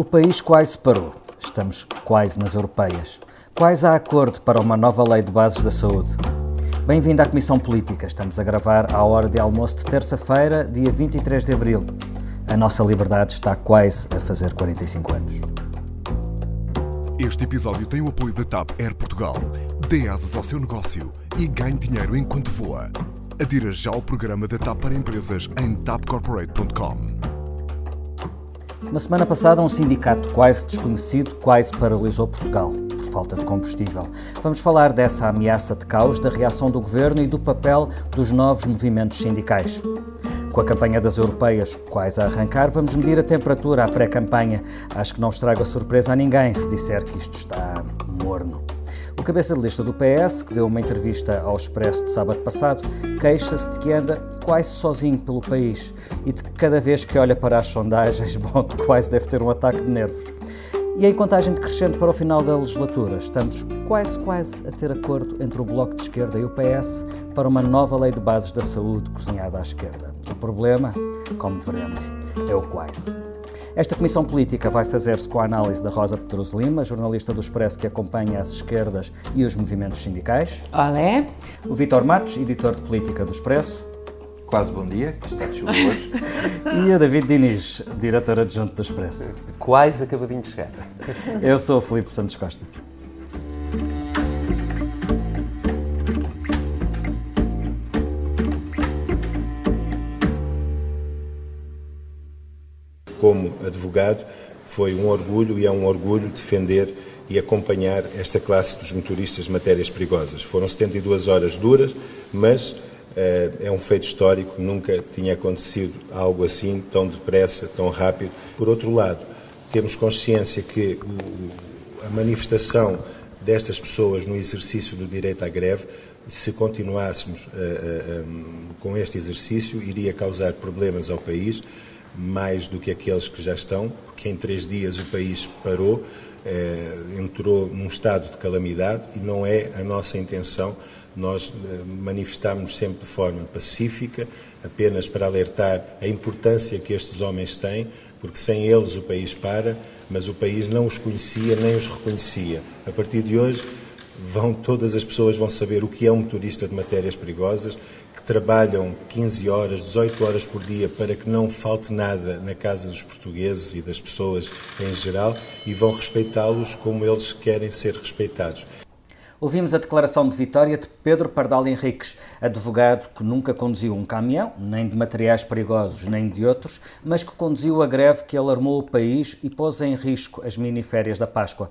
O país quase parou. Estamos quase nas europeias. Quase há acordo para uma nova lei de bases da saúde. Bem-vindo à Comissão Política. Estamos a gravar à hora de almoço de terça-feira, dia 23 de abril. A nossa liberdade está quase a fazer 45 anos. Este episódio tem o apoio da TAP Air Portugal. Dê asas ao seu negócio e ganhe dinheiro enquanto voa. Adira já ao programa da TAP para empresas em tapcorporate.com. Na semana passada, um sindicato quase desconhecido quase paralisou Portugal por falta de combustível. Vamos falar dessa ameaça de caos, da reação do governo e do papel dos novos movimentos sindicais. Com a campanha das europeias quase a arrancar, vamos medir a temperatura à pré-campanha. Acho que não estraga surpresa a ninguém se disser que isto está morno. O cabeça de lista do PS, que deu uma entrevista ao Expresso de sábado passado, queixa-se de que anda quase sozinho pelo país e de que cada vez que olha para as sondagens, bom, quase deve ter um ataque de nervos. E em contagem decrescente para o final da legislatura, estamos quase, quase a ter acordo entre o Bloco de Esquerda e o PS para uma nova lei de bases da saúde cozinhada à esquerda. O problema, como veremos, é o quase. Esta comissão política vai fazer-se com a análise da Rosa Pedroso Lima, jornalista do Expresso que acompanha as esquerdas e os movimentos sindicais. Olé. O Vítor Matos, editor de política do Expresso. Quase bom dia, que está de chuva hoje. e o David Diniz, diretor adjunto do Expresso. Quase acabadinho de chegar. Eu sou o Filipe Santos Costa. Como advogado, foi um orgulho e é um orgulho defender e acompanhar esta classe dos motoristas de matérias perigosas. Foram 72 horas duras, mas uh, é um feito histórico, nunca tinha acontecido algo assim, tão depressa, tão rápido. Por outro lado, temos consciência que a manifestação destas pessoas no exercício do direito à greve, se continuássemos uh, um, com este exercício, iria causar problemas ao país mais do que aqueles que já estão, porque em três dias o país parou, eh, entrou num estado de calamidade e não é a nossa intenção. Nós eh, manifestámos sempre de forma pacífica, apenas para alertar a importância que estes homens têm, porque sem eles o país para, mas o país não os conhecia nem os reconhecia. A partir de hoje, vão todas as pessoas vão saber o que é um motorista de matérias perigosas, trabalham 15 horas, 18 horas por dia para que não falte nada na casa dos portugueses e das pessoas em geral e vão respeitá-los como eles querem ser respeitados. Ouvimos a declaração de vitória de Pedro Pardal Henriques, advogado que nunca conduziu um caminhão, nem de materiais perigosos, nem de outros, mas que conduziu a greve que alarmou o país e pôs em risco as miniférias da Páscoa.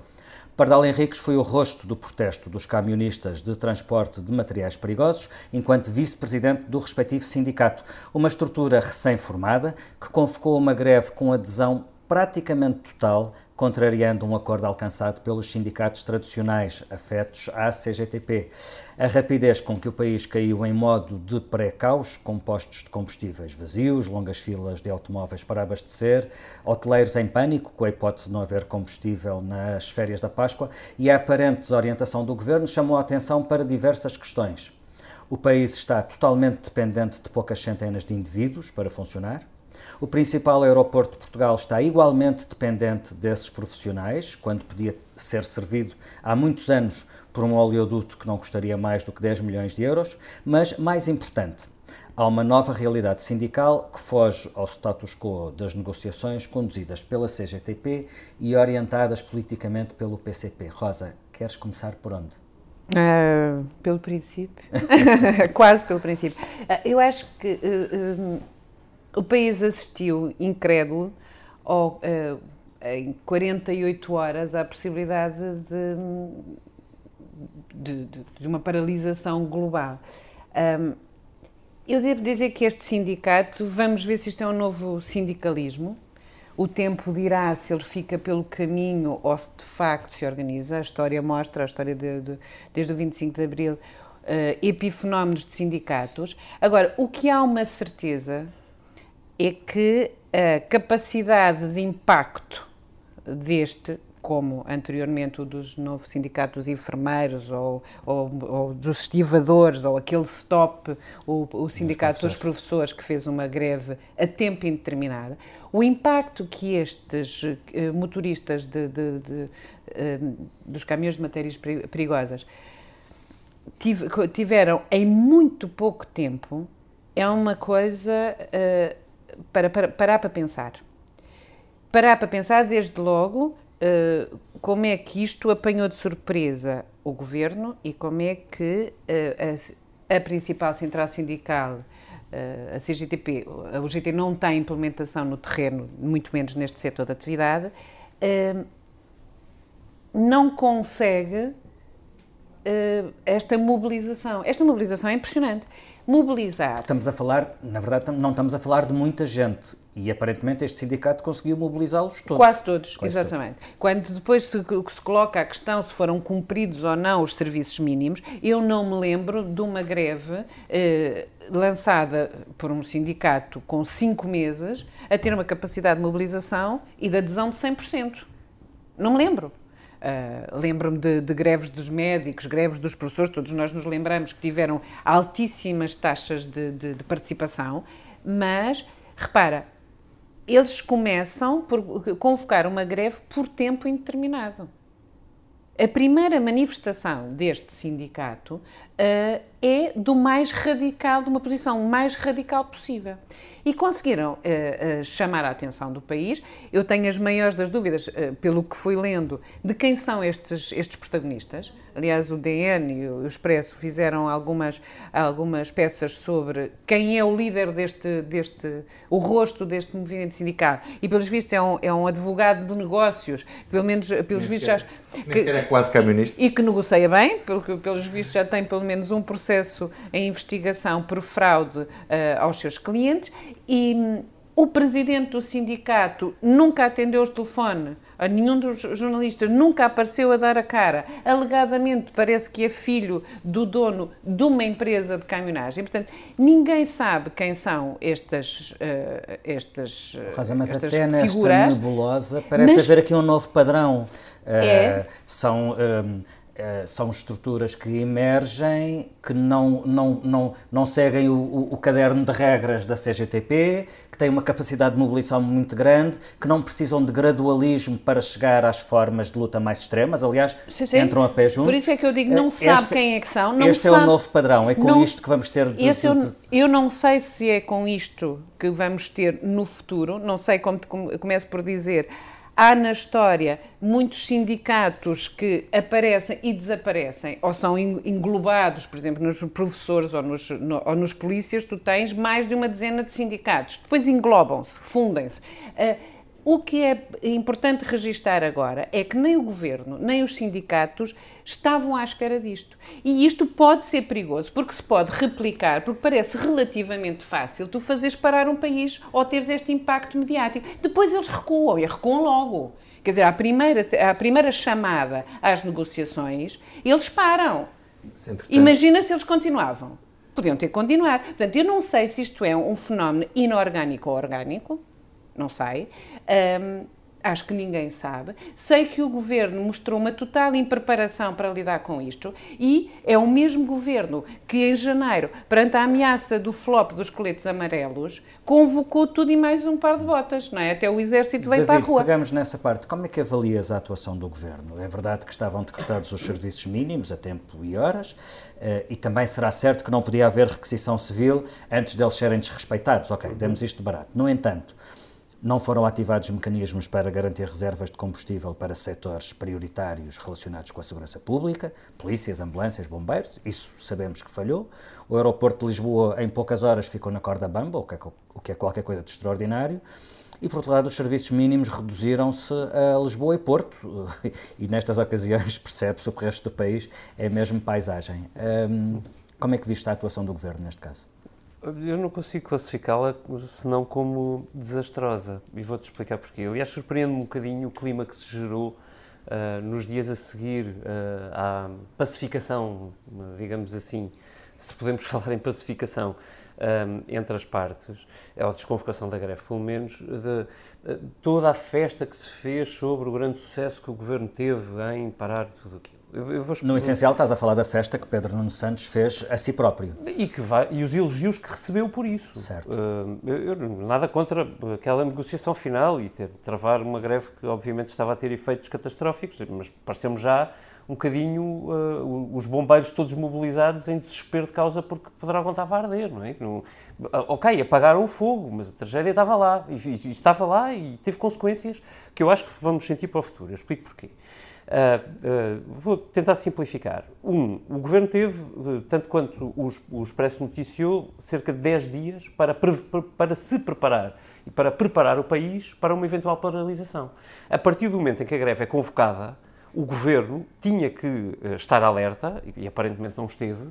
Pardal Henriques foi o rosto do protesto dos camionistas de transporte de materiais perigosos, enquanto vice-presidente do respectivo sindicato, uma estrutura recém-formada que convocou uma greve com adesão praticamente total, contrariando um acordo alcançado pelos sindicatos tradicionais afetos à CGTP. A rapidez com que o país caiu em modo de pré-caos, com postos de combustíveis vazios, longas filas de automóveis para abastecer, hoteleiros em pânico com a hipótese de não haver combustível nas férias da Páscoa e a aparente desorientação do governo chamou a atenção para diversas questões. O país está totalmente dependente de poucas centenas de indivíduos para funcionar. O principal aeroporto de Portugal está igualmente dependente desses profissionais, quando podia ser servido há muitos anos por um oleoduto que não custaria mais do que 10 milhões de euros, mas mais importante, há uma nova realidade sindical que foge ao status quo das negociações conduzidas pela CGTP e orientadas politicamente pelo PCP. Rosa, queres começar por onde? Uh, pelo princípio, quase pelo princípio. Uh, eu acho que uh, o país assistiu, incrédulo, ao, uh, em 48 horas à possibilidade de, de, de uma paralisação global. Um, eu devo dizer que este sindicato, vamos ver se isto é um novo sindicalismo. O tempo dirá se ele fica pelo caminho ou se de facto se organiza. A história mostra, a história de, de, desde o 25 de Abril, uh, epifenómenos de sindicatos. Agora, o que há uma certeza é que a capacidade de impacto deste como anteriormente o dos novo sindicato dos enfermeiros ou, ou, ou, dos estivadores ou aquele stop, o, o sindicato dos professores. que fez uma greve a tempo indeterminado, o impacto que estes uh, motoristas de, de, de, uh, dos caminhões de matérias perigosas tiveram em muito pouco tempo é uma coisa uh, para, para parar para pensar. Parar para pensar desde logo uh, como é que isto apanhou de surpresa o governo e como é que uh, a, a, principal central sindical, a CGTP, a UGT não tem implementação no terreno, muito menos neste setor de atividade, não consegue esta mobilização. Esta mobilização é impressionante mobilizar. Estamos a falar, na verdade, não estamos a falar de muita gente. E aparentemente este sindicato conseguiu mobilizá-los todos. Quase todos, Quase exatamente. Todos. Quando depois se, se, coloca a questão se foram cumpridos ou não os serviços mínimos, eu não me lembro de uma greve eh, lançada por um sindicato com cinco meses a ter uma capacidade de mobilização e de adesão de 100%. Não me lembro. Uh, Lembro-me de, de, greves dos médicos, greves dos professores, todos nós nos lembramos que tiveram altíssimas taxas de, de, de participação, mas repara, eles começam por convocar uma greve por tempo indeterminado. A primeira manifestação deste sindicato uh, é do mais radical, de uma posição mais radical possível e conseguiram uh, uh, chamar a atenção do país. Eu tenho as maiores das dúvidas, pelo que fui lendo, de quem são estes, estes protagonistas. Aliás, o DN e o Expresso fizeram algumas, algumas peças sobre quem é o líder deste, deste, o rosto deste movimento sindical. E, pelos vistos, é um, é um advogado de negócios, pelo menos, pelos vistos, já. Que, é quase camionista. E que negocia bem, porque, pelos vistos, já tem pelo menos um processo em investigação por fraude uh, aos seus clientes. E um, o presidente do sindicato nunca atendeu o telefone nenhum dos jornalistas nunca apareceu a dar a cara. Alegadamente parece que é filho do dono de uma empresa de caminhonagem. Portanto, ninguém sabe quem são estas, uh, estas, Rosa, mas estas até nesta figuras, nebulosa parece mas... haver aqui um novo padrão. Uh, é. São... são estruturas que emergem, que não, não, não, não seguem o, o, o, caderno de regras da CGTP, têm uma capacidade de mobilização muito grande, que não precisam de gradualismo para chegar às formas de luta mais extremas, aliás, sim, sim. entram a pé juntos. Por isso é que eu digo, não este, sabe quem é que são. Não este sabe, é o novo padrão, é com não, isto que vamos ter... De, de, eu, eu não sei se é com isto que vamos ter no futuro, não sei como te começo por dizer Há na história muitos sindicatos que aparecem e desaparecem, ou são englobados, por exemplo, nos professores ou nos, no, ou nos polícias, tu tens mais de uma dezena de sindicatos. Depois englobam-se, fundem-se. Uh, o que é importante registar agora é que nem o governo, nem os sindicatos estavam à espera disto. E isto pode ser perigoso, porque se pode replicar, porque parece relativamente fácil tu fazeres parar um país ou teres este impacto mediático. Depois eles recuam, e recuam logo. Quer dizer, à primeira, à primeira chamada às negociações, eles param. Imagina se eles continuavam. Podiam ter que continuar. Portanto, eu não sei se isto é um fenómeno inorgânico ou orgânico, não sei. Um, acho que ninguém sabe. Sei que o governo mostrou uma total impreparação para lidar com isto e é o mesmo governo que em janeiro, perante a ameaça do flop dos coletes amarelos, convocou tudo e mais um par de botas, não é? Até o exército veio David, para a rua. pegamos nessa parte. Como é que avalias a atuação do governo? É verdade que estavam decretados os serviços mínimos a tempo e horas uh, e também será certo que não podia haver requisição civil antes deles serem desrespeitados. Ok, demos isto barato. No entanto, não foram ativados mecanismos para garantir reservas de combustível para setores prioritários relacionados com a segurança pública, polícias, ambulâncias, bombeiros, isso sabemos que falhou. O aeroporto de Lisboa, em poucas horas, ficou na corda bamba, o que é, o que é qualquer coisa de extraordinário. E, por outro lado, os serviços mínimos reduziram-se a Lisboa e Porto, e nestas ocasiões percebe-se que o resto do país é mesmo paisagem. Um, como é que viste a atuação do Governo neste caso? Eu não consigo classificá-la senão como desastrosa. E vou-te explicar porquê. Aliás, surpreende-me um bocadinho o clima que se gerou uh, nos dias a seguir uh, à pacificação, digamos assim, se podemos falar em pacificação, um, entre as partes, é a desconvocação da greve, pelo menos, de, toda a festa que se fez sobre o grande sucesso que o governo teve em parar tudo aquilo. Eu, eu. No essencial, estás a falar da festa que Pedro Nuno Santos fez a si próprio. E, que vai, e os elogios que recebeu por isso. Certo. Uh, eu, nada contra aquela negociação final e ter, travar uma greve que, obviamente, estava a ter efeitos catastróficos, mas pareceu-me já um bocadinho uh, os bombeiros todos mobilizados em desespero de causa porque poderá estava a arder, não é? No, ok, apagaram o fogo, mas a tragédia estava lá, e, e, estava lá e teve consequências que eu acho que vamos sentir para o futuro. Eu explico porquê. Uh, vou tentar simplificar. Um, o Governo teve, uh, tanto quanto os, o Expresso noticiou, cerca de 10 dias para, para se preparar e para preparar o país para uma eventual paralisação. A partir do momento em que a greve é convocada, o Governo tinha que estar alerta, e, aparentemente não esteve,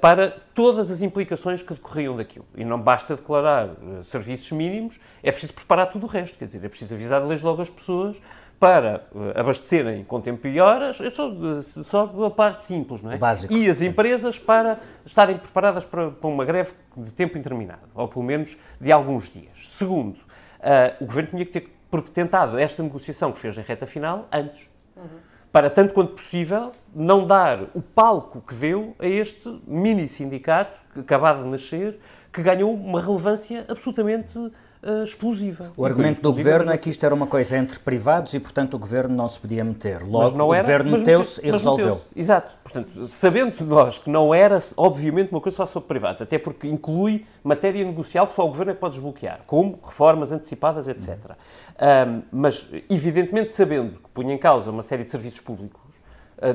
para todas as implicações que decorriam daquilo. E não basta declarar serviços mínimos, é preciso preparar tudo o resto. Quer dizer, é preciso avisar desde logo as pessoas para uh, abastecerem com tempo e horas, é só, só a parte simples, não é? Básico. E as empresas para estarem preparadas para, para, uma greve de tempo interminado, ou pelo menos de alguns dias. Segundo, uh, o Governo tinha que ter tentado esta negociação que fez em reta final antes. Uhum. Para, tanto quanto possível, não dar o palco que deu a este mini sindicato, acabado de nascer, que ganhou uma relevância absolutamente uh, explosiva. O argumento do governo é que isto era uma coisa entre privados e, portanto, o governo não se podia meter. Logo, o era, governo meteu-se e resolveu. Meteu Exato. Portanto, sabendo nós que não era, obviamente, uma coisa só sobre privados, até porque inclui matéria negocial que só o governo é que pode desbloquear, como reformas antecipadas, etc. Um, mas, evidentemente, sabendo que punha em causa uma série de serviços públicos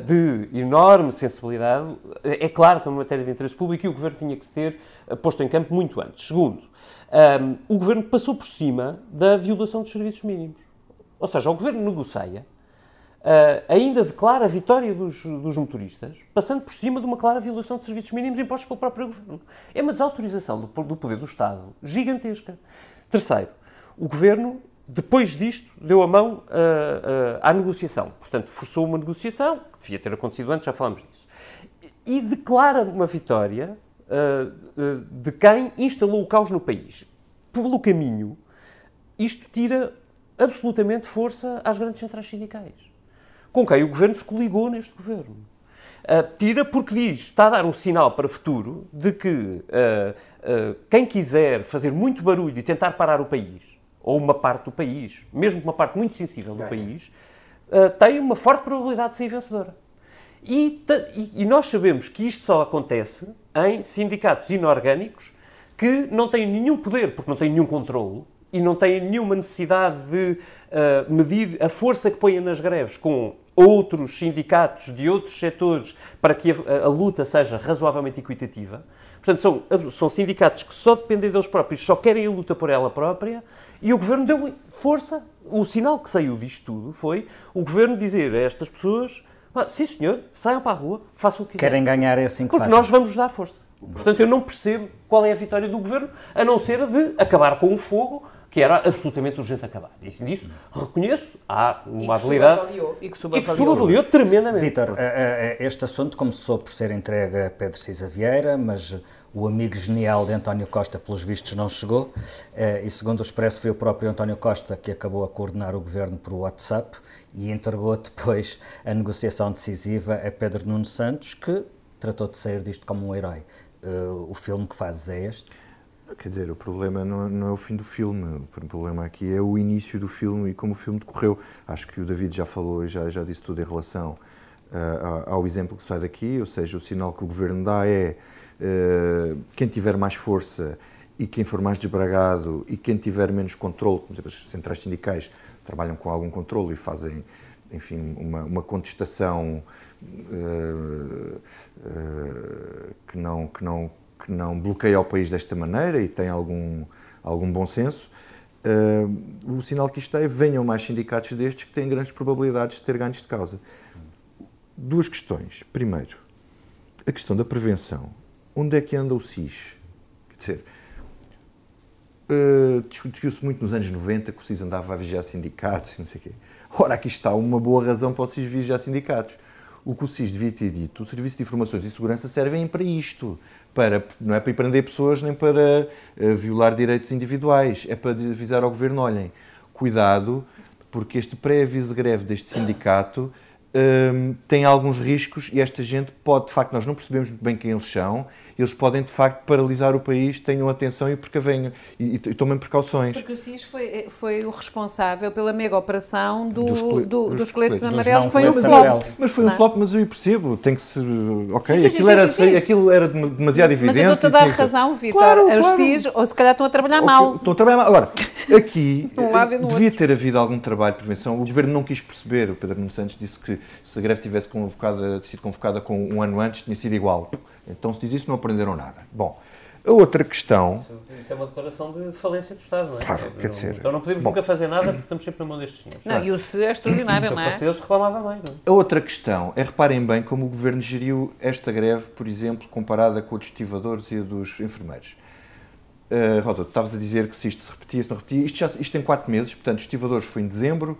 de enorme sensibilidade, é claro que é uma matéria de interesse público e o Governo tinha que se ter eh, posto em campo muito antes. Segundo, um, o Governo passou por cima da violação dos serviços mínimos. Ou seja, o Governo negocia, uh, ainda declara a vitória dos, dos, motoristas, passando por cima de uma clara violação de serviços mínimos impostos pelo próprio Governo. É uma desautorização do, do poder do Estado gigantesca. Terceiro, o Governo depois disto, deu a mão uh, uh, à negociação. Portanto, forçou uma negociação, que devia ter acontecido antes, já falamos disso. E declara uma vitória uh, de quem instalou o caos no país. Pelo caminho, isto tira absolutamente força às grandes centrais sindicais, com quem o governo se coligou neste governo. tira porque diz, está a dar um sinal para o futuro de que quem quiser fazer muito barulho e tentar parar o país ou uma parte do país, mesmo uma parte muito sensível do país, uh, tem uma forte probabilidade de ser vencedora. E, e, nós sabemos que isto só acontece em sindicatos inorgânicos que não têm nenhum poder, porque não têm nenhum controle e não têm nenhuma necessidade de uh, medir a força que põem nas greves com outros sindicatos de outros setores para que a, a luta seja razoavelmente equitativa. Portanto, são, são sindicatos que só dependem deles próprios, só querem a luta por ela própria e o governo deu força. O sinal que saiu disto tudo foi o governo dizer a estas pessoas: ah, sim, senhor, saiam para a rua, façam o que quiserem. Querem ganhar é assim que Porque fazem. nós vamos dar força. Portanto, eu não percebo qual é a vitória do governo, a não ser a de acabar com o fogo que era absolutamente urgente acabar. E disso reconheço, há uma habilidade. E que subavaliou, e que subavaliou tremendamente. Vítor, eh, eh, este assunto começou por ser entregue a Pedro Cisa Vieira, mas o amigo genial de António Costa, pelos vistos, não chegou. Eh, e segundo o Expresso, foi o próprio António Costa que acabou a coordenar o governo por WhatsApp e entregou depois a negociação decisiva a Pedro Nuno Santos, que tratou de sair disto como um herói. Eh, o filme que fazes é este? Quer dizer, o problema não, não, é o fim do filme, o problema aqui é o início do filme e como o filme decorreu. Acho que o David já falou e já, já disse tudo em relação uh, ao exemplo que sai daqui, ou seja, o sinal que o governo dá é quem tiver mais força e quem for mais desbragado e quem tiver menos controle, como exemplo, as centrais sindicais trabalham com algum controle e fazem, enfim, uma, uma contestação uh, uh, que, não, que, não, que não bloqueia o país desta maneira e tem algum, algum bom senso. Uh, o sinal que isto é venham mais sindicatos destes que têm grandes probabilidades de ter ganhos de causa. Duas questões. Primeiro, a questão da prevenção onde é que anda o SIS? Quer dizer, uh, discutiu-se muito nos anos 90 que o SIS andava a vigiar sindicatos e não sei o quê. Ora, aqui está uma boa razão para o SIS vigiar sindicatos. o que o SIS devia ter dito, o Serviço de Informações e Segurança servem para isto. Para, não é para ir prender pessoas nem para uh, violar direitos individuais, é para avisar ao governo: olhem, cuidado, porque este pré-aviso de greve deste sindicato um, tem alguns riscos e esta gente pode, de facto, nós não percebemos muito bem quem eles são, eles podem, de facto, paralisar o país, tenham atenção e precavenham, e, e, e tomem precauções. Porque o SIS foi, foi o responsável pela mega operação do, dos, do, dos, dos coletes amarelos, que foi um flop. Mas foi um flop, mas eu percebo, tem que ser, ok, sim, sim, aquilo, sim, era, sim, aquilo era demasiado evidente. Mas eu estou-te a dar razão, Vitor, claro, claro. os SIS, ou se calhar estão a trabalhar okay, mal. Estão a trabalhar mal. Agora, aqui devia outro. ter havido algum trabalho de prevenção, o Governo não quis perceber, o Pedro Nuno Santos disse que se a greve tivesse convocada, sido convocada com um ano antes, tinha sido igual. Então, se diz isso, não aprenderam nada. Bom, a outra questão. Isso é uma declaração de falência do Estado, não é? Claro, quer dizer. Então não podemos Bom, nunca fazer nada porque estamos sempre na mão destes senhores. Não, e o se é extraordinário, não é? Se eles reclamava bem, não é? A outra questão é, reparem bem como o governo geriu esta greve, por exemplo, comparada com a dos estivadores e a dos enfermeiros. Uh, Rosa, tu estavas a dizer que se isto se repetia, se não repetia. Isto, já, isto tem quatro meses, portanto, os estivadores foi em dezembro,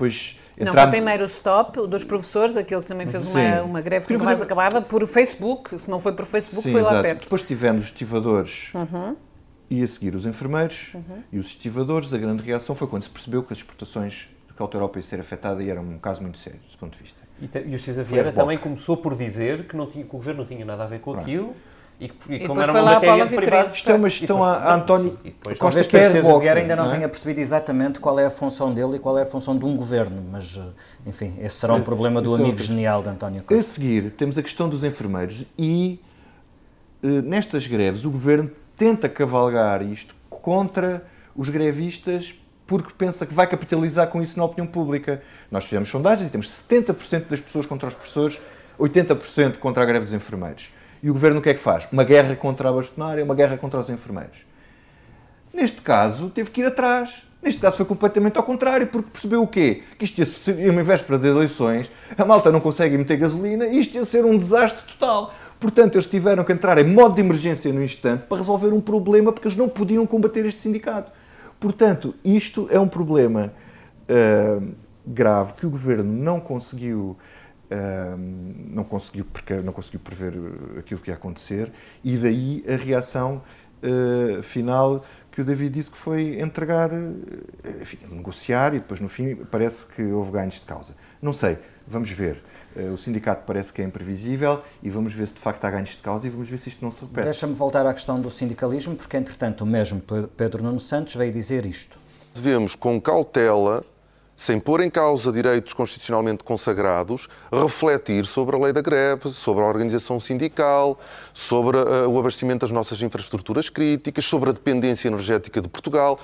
depois não, foi primeiro o stop, o dos professores, aquele que também fez uma, uma greve que mais acabava, por Facebook, se não foi por Facebook, Sim, foi lá exato. perto. Depois tivemos os estivadores uhum. e a seguir os enfermeiros uhum. e os estivadores. A grande reação foi quando se percebeu que as exportações que a Europa ia ser afetada e era um caso muito sério, desse ponto de vista. E, e o César Vieira também começou por dizer que, não tinha, que o governo não tinha nada a ver com aquilo. E, e, como era uma matéria privada... Isto é uma gestão a, António depois, Costa Talvez Pedro Vieira ainda não, não é? tenha percebido exatamente qual é a função dele e qual é a função de um governo, mas, eh, enfim, esse será um problema do amigo genial de António Costa. A seguir, temos a questão dos enfermeiros e, eh, nestas greves, o governo tenta cavalgar isto contra os grevistas porque pensa que vai capitalizar com isso na opinião pública. Nós fizemos sondagens e temos 70% das pessoas contra os professores, 80% contra a greve dos enfermeiros. E o governo o que é que faz? Uma guerra contra a bastonária, uma guerra contra os enfermeiros. Neste caso, teve que ir atrás. Neste caso foi completamente ao contrário, porque percebeu o quê? Que isto ia ser uma véspera de eleições, a malta não consegue meter gasolina e isto ia ser um desastre total. Portanto, eles tiveram que entrar em modo de emergência no instante para resolver um problema porque eles não podiam combater este sindicato. Portanto, isto é um problema uh, grave que o governo não conseguiu não, conseguiu, porque não conseguiu prever uh, aquilo que ia acontecer e daí a reação uh, final que o David disse que foi entregar, uh, enfim, negociar e depois no fim parece que houve ganhos de causa. Não sei, vamos ver. O sindicato parece que é imprevisível e vamos ver se de facto há ganhos de causa e vamos ver se isto não se repete. Deixa-me voltar à questão do sindicalismo, porque entretanto o mesmo Pedro Nuno Santos veio dizer isto. Devemos, com cautela, sem pôr em causa direitos constitucionalmente consagrados, refletir sobre a lei da greve, sobre a organização sindical, sobre uh, o abastecimento das nossas infraestruturas críticas, sobre a dependência energética de Portugal.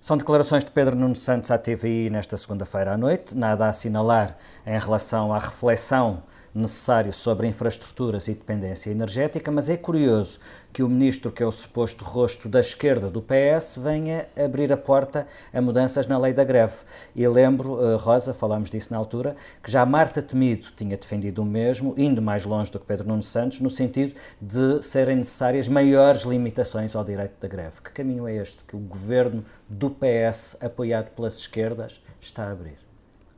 São declarações de Pedro Nuno Santos à TVI nesta segunda-feira à noite. Nada a assinalar em relação à reflexão necessário sobre infraestruturas e dependência energética, mas é curioso que o ministro, que é o suposto rosto da esquerda do PS, venha abrir a porta a mudanças na lei da greve. E lembro, eh, Rosa, falámos disso na altura, que já Marta Temido tinha defendido o mesmo, indo mais longe do que Pedro Nuno Santos, no sentido de serem necessárias maiores limitações ao direito da greve. Que caminho é este que o governo do PS, apoiado pelas esquerdas, está a abrir?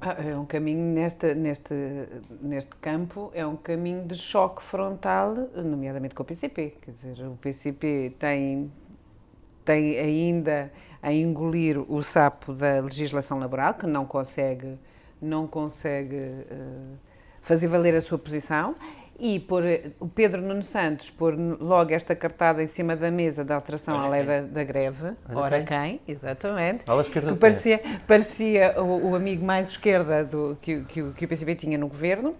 Ah, é um caminho neste, neste, neste campo, é um caminho de choque frontal, nomeadamente com o PCP. Quer dizer, o PCP tem, tem ainda a engolir o sapo da legislação laboral, que não consegue, não consegue uh, fazer valer a sua posição, e por o Pedro Nuno Santos pôr logo esta cartada em cima da mesa da alteração Olha à lei da, da, greve. Olha Ora quem? quem? Exatamente. Olha a esquerda parecia, parecia o, o, amigo mais esquerda do, que, que, que o PCP tinha no governo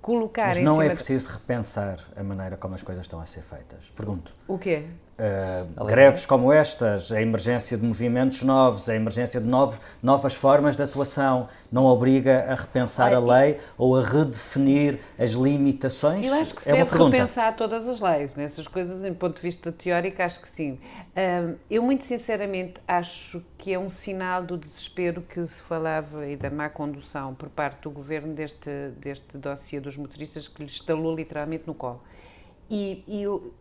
colocar Mas não é preciso repensar a maneira como as coisas estão a ser feitas. Pergunto. O quê? Uh, greves como estas, a emergência de movimentos novos, a emergência de novos, novas formas de atuação, não obriga a repensar Ai, a lei ou a redefinir as limitações? Eu acho que se é deve repensar todas as leis, nessas coisas, em ponto de vista teórico, acho que sim. Uh, eu, muito sinceramente, acho que é um sinal do desespero que se falava e da má condução por parte do governo deste, deste dossiê dos motoristas que lhes estalou literalmente no colo. E, e eu,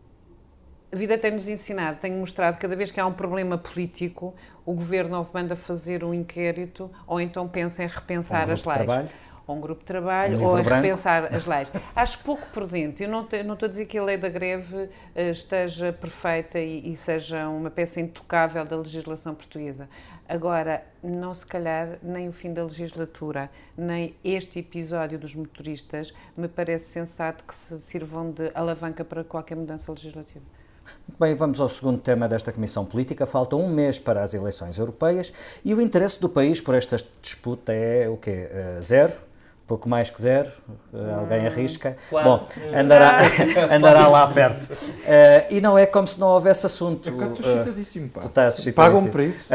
a vida tem-nos ensinado, tem mostrado cada vez que há um problema político, o governo ou manda fazer um inquérito ou então pensa em repensar um as leis. Trabalho. ou um grupo de trabalho, Um ou a branco. repensar as leis. Acho pouco prudente. Eu não, te- não estou a dizer que a lei da greve eh, esteja perfeita e, e seja uma peça intocável da legislação portuguesa. Agora, não se calhar nem o fim da legislatura, nem este episódio dos motoristas me parece sensato que se sirvam de alavanca para qualquer mudança legislativa. Muito Bem, vamos ao segundo tema desta Comissão Política. Falta um mês para as eleições europeias e o interesse do país por esta disputa é o quê? Eh, zero? Pouco mais que zero? Eh, alguém arrisca? quase. Bom, andará, andará lá perto. Eh, e não é como se não houvesse assunto. Eu cá estou excitadíssimo, pá. tu estás excitadíssimo. Pagam-me para isso?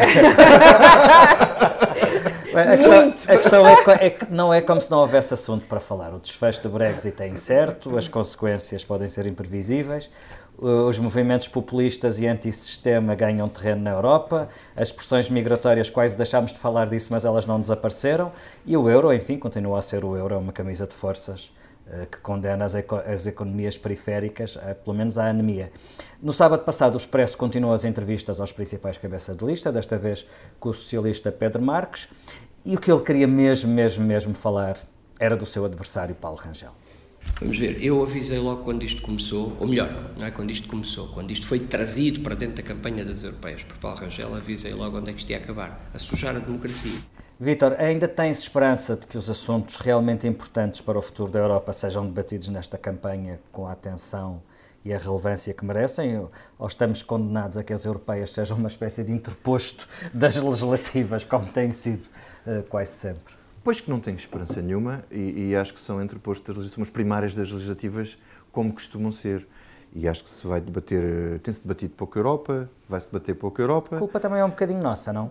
A questão, a questão é, co- é que não é como se não houvesse assunto para falar. O desfecho do Brexit é incerto, as consequências podem ser imprevisíveis, uh, os movimentos populistas e antissistema ganham terreno na Europa, as pressões migratórias quase deixámos de falar disso, mas elas não desapareceram, e o euro, enfim, continua a ser o euro, é uma camisa de forças uh, que condena as, eco- as economias periféricas, uh, pelo menos à anemia. No sábado passado, o Expresso continuou as entrevistas aos principais cabeças de lista, desta vez com o socialista Pedro Marques, e o que ele queria mesmo, mesmo, mesmo falar era do seu adversário Paulo Rangel. Vamos ver, eu avisei logo quando isto começou, ou melhor, não é quando isto começou, quando isto foi trazido para dentro da campanha das europeias por Paulo Rangel, avisei logo onde é que isto ia acabar, a sujar a democracia. Vítor, ainda tens esperança de que os assuntos realmente importantes para o futuro da Europa sejam debatidos nesta campanha com a atenção e a relevância que merecem? Ou estamos condenados a que as europeias sejam uma espécie de interposto das legislativas, como tem sido eh, quase sempre? Pois que não tenho esperança nenhuma e, e acho que são entrepostas das legislações primárias das legislativas como costumam ser. E acho que se vai debater, tem-se debatido pouco Europa, vai-se debater pouco A Europa. culpa também é um bocadinho nossa, não?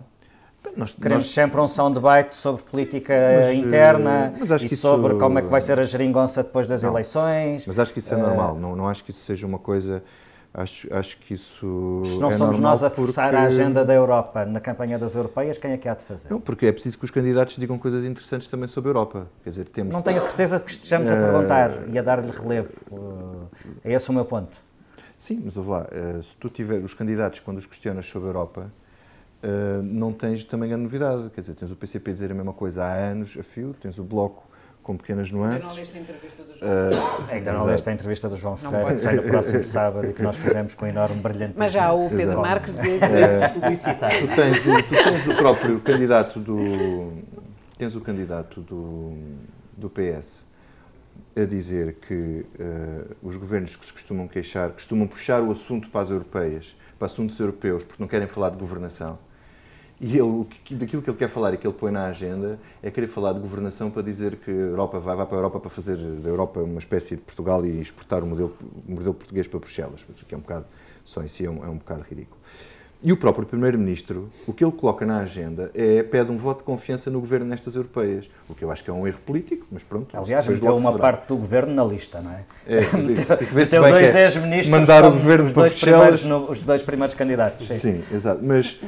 Nós, Queremos nós- sempre um som debate sobre política Mas, eh, interna mas e que isso- sobre como é que vai ser a geringonça depois das Não. eleições. mas acho que isso é Eh, normal, não, não acho que isso seja uma coisa. Acho, acho que isso. Se não é somos nós a forçar porque- a agenda da Europa na campanha das europeias, quem é que há de fazer? Não, porque é preciso que os candidatos digam coisas interessantes também sobre a Europa. Quer dizer, temos. Não tenho a certeza de que estejamos a Eh, perguntar e a dar-lhe relevo. Eh, É esse o meu ponto. Sim, mas ouve lá, eh, se tu tiver os candidatos, quando os questionas sobre a Europa, não tens também a novidade. Quer dizer, tens o PCP a dizer a mesma coisa há anos a fio, tens o Bloco com pequenas nuances. a entrevista Ainda não leste a entrevista do João Ferreira, pode que sai no próximo sábado e que nós fizemos com enorme brilhantismo. Mas já o Pedro Exato. Marques diz Publicitário. Tu tens, o, tu tens o próprio candidato do. Tens o candidato do, do PS a dizer que eh, os governos que se costumam queixar, costumam puxar o assunto para as europeias, para assuntos europeus, porque não querem falar de governação. E ele, daquilo que ele quer falar e que ele põe na agenda é querer falar de governação para dizer que a Europa vai, vai para a Europa para fazer da Europa uma espécie de Portugal e exportar o modelo, o modelo português para Bruxelas, que é um bocado, só em si é um, é um bocado ridículo. E o próprio Primeiro-Ministro, o que ele coloca na agenda é pede um voto de confiança no governo nestas europeias, o que eu acho que é um erro político, mas pronto. Aliás, meteu uma verá. parte do governo na lista, não é? É, Meteu dois é ex-ministros mandar o governo os dois, Bruxelas. no- os dois primeiros candidatos. Sim. Sim, exato. Mas,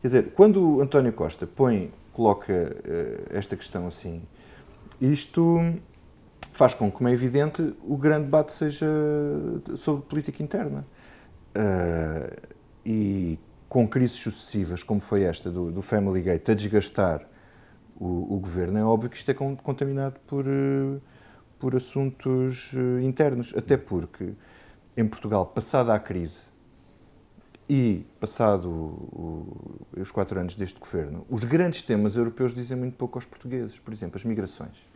quer dizer, quando o António Costa põe, coloca eh, esta questão assim, isto faz com que, como é evidente, o grande debate seja sobre política interna. Ah, e com crises sucessivas, como foi esta do, do Family Gate, a desgastar o, o governo, é óbvio que isto é con- contaminado por, eh, por assuntos eh, internos. Até porque, em Portugal, passada a crise e passado o- os quatro anos deste governo, os grandes temas europeus dizem muito pouco aos portugueses. Por exemplo, as migrações.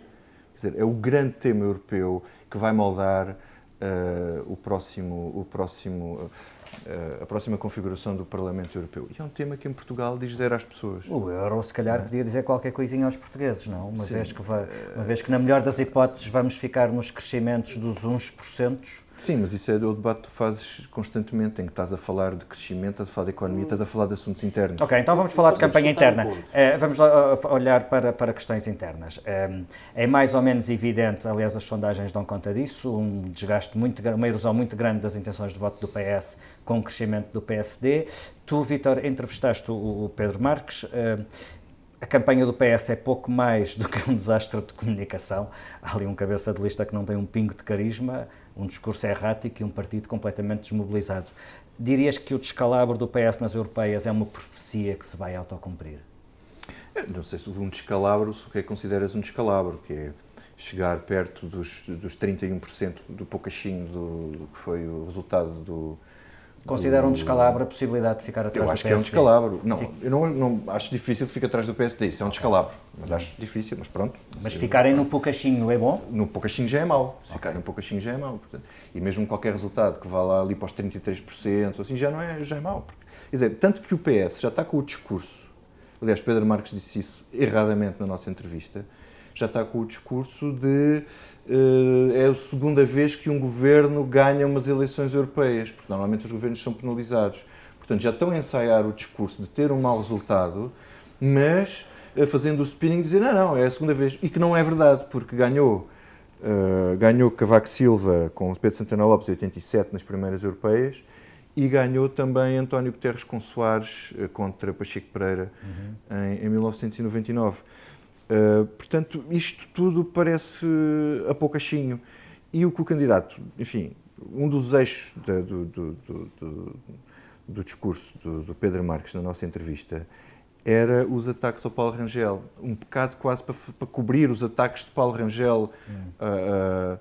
Quer dizer, é o grande tema europeu que vai moldar eh, o próximo, o próximo, eh, a próxima configuração do Parlamento Europeu. E é um tema que em Portugal diz zero às pessoas. O euro, se calhar, podia dizer qualquer coisinha aos portugueses, não? Uma, vez que, vai, uma vez que, na melhor das hipóteses, vamos ficar nos crescimentos dos uns porcentos. Sim, mas isso é o debate que tu fazes constantemente, em que estás a falar de crescimento, estás a falar de economia, estás a falar de assuntos internos. Ok, então vamos falar de campanha interna. um? Eh, vamos lá, uh, olhar para, para questões internas. Eh, é mais ou menos evidente, aliás, as sondagens dão conta disso, um desgaste muito grande, uma erosão muito grande das intenções de voto do PS com o crescimento do PSD. Tu, Vítor, entrevistaste o, o Pedro Marques. eh, a campanha do PS é pouco mais do que um desastre de comunicação. Há ali um cabeça de lista que não tem um pingo de carisma, um discurso errático e um partido completamente desmobilizado. Dirias que o descalabro do PS nas europeias é uma profecia que se vai autocumprir? Não sei se um descalabro, se o que é que consideras um descalabro, que é chegar perto dos, dos 31% do poucachinho do, que foi o resultado do, Considera um descalabro a possibilidade de ficar atrás eu acho do que é um descalabro. Não, eu não, não, acho difícil de ficar atrás do PSD, isso é um descalabro. Mas acho difícil, mas pronto. Mas ficarem no poucachinho é bom? No poucachinho já é mau. Se ficarem no poucachinho já é mau. Portanto, e mesmo qualquer resultado que vá lá ali para os 33%, assim, já não é, já é mau. Porque, quer dizer, tanto que o PS já está com o discurso, aliás, Pedro Marques disse isso erradamente na nossa entrevista, já está com o discurso de uh, é a segunda vez que um governo ganha umas eleições europeias, porque normalmente os governos são penalizados. Portanto, já estão a ensaiar o discurso de ter um mau resultado, mas uh, fazendo o spinning dizer, não, não, é a segunda vez. E que não é verdade, porque ganhou, uh, ganhou Cavaco Silva com Pedro Santana Lopes em 87 nas primeiras europeias, e ganhou também António Guterres com Soares contra Pacheco Pereira uhum. em, em 1999. Uh, portanto, isto tudo parece a poucachinho. E o que o candidato, enfim, um dos eixos da, do, do, do, do, discurso do, Pedro Marques na nossa entrevista era os ataques ao Paulo Rangel. Um pecado quase para, para cobrir os ataques de Paulo Rangel uh, uh,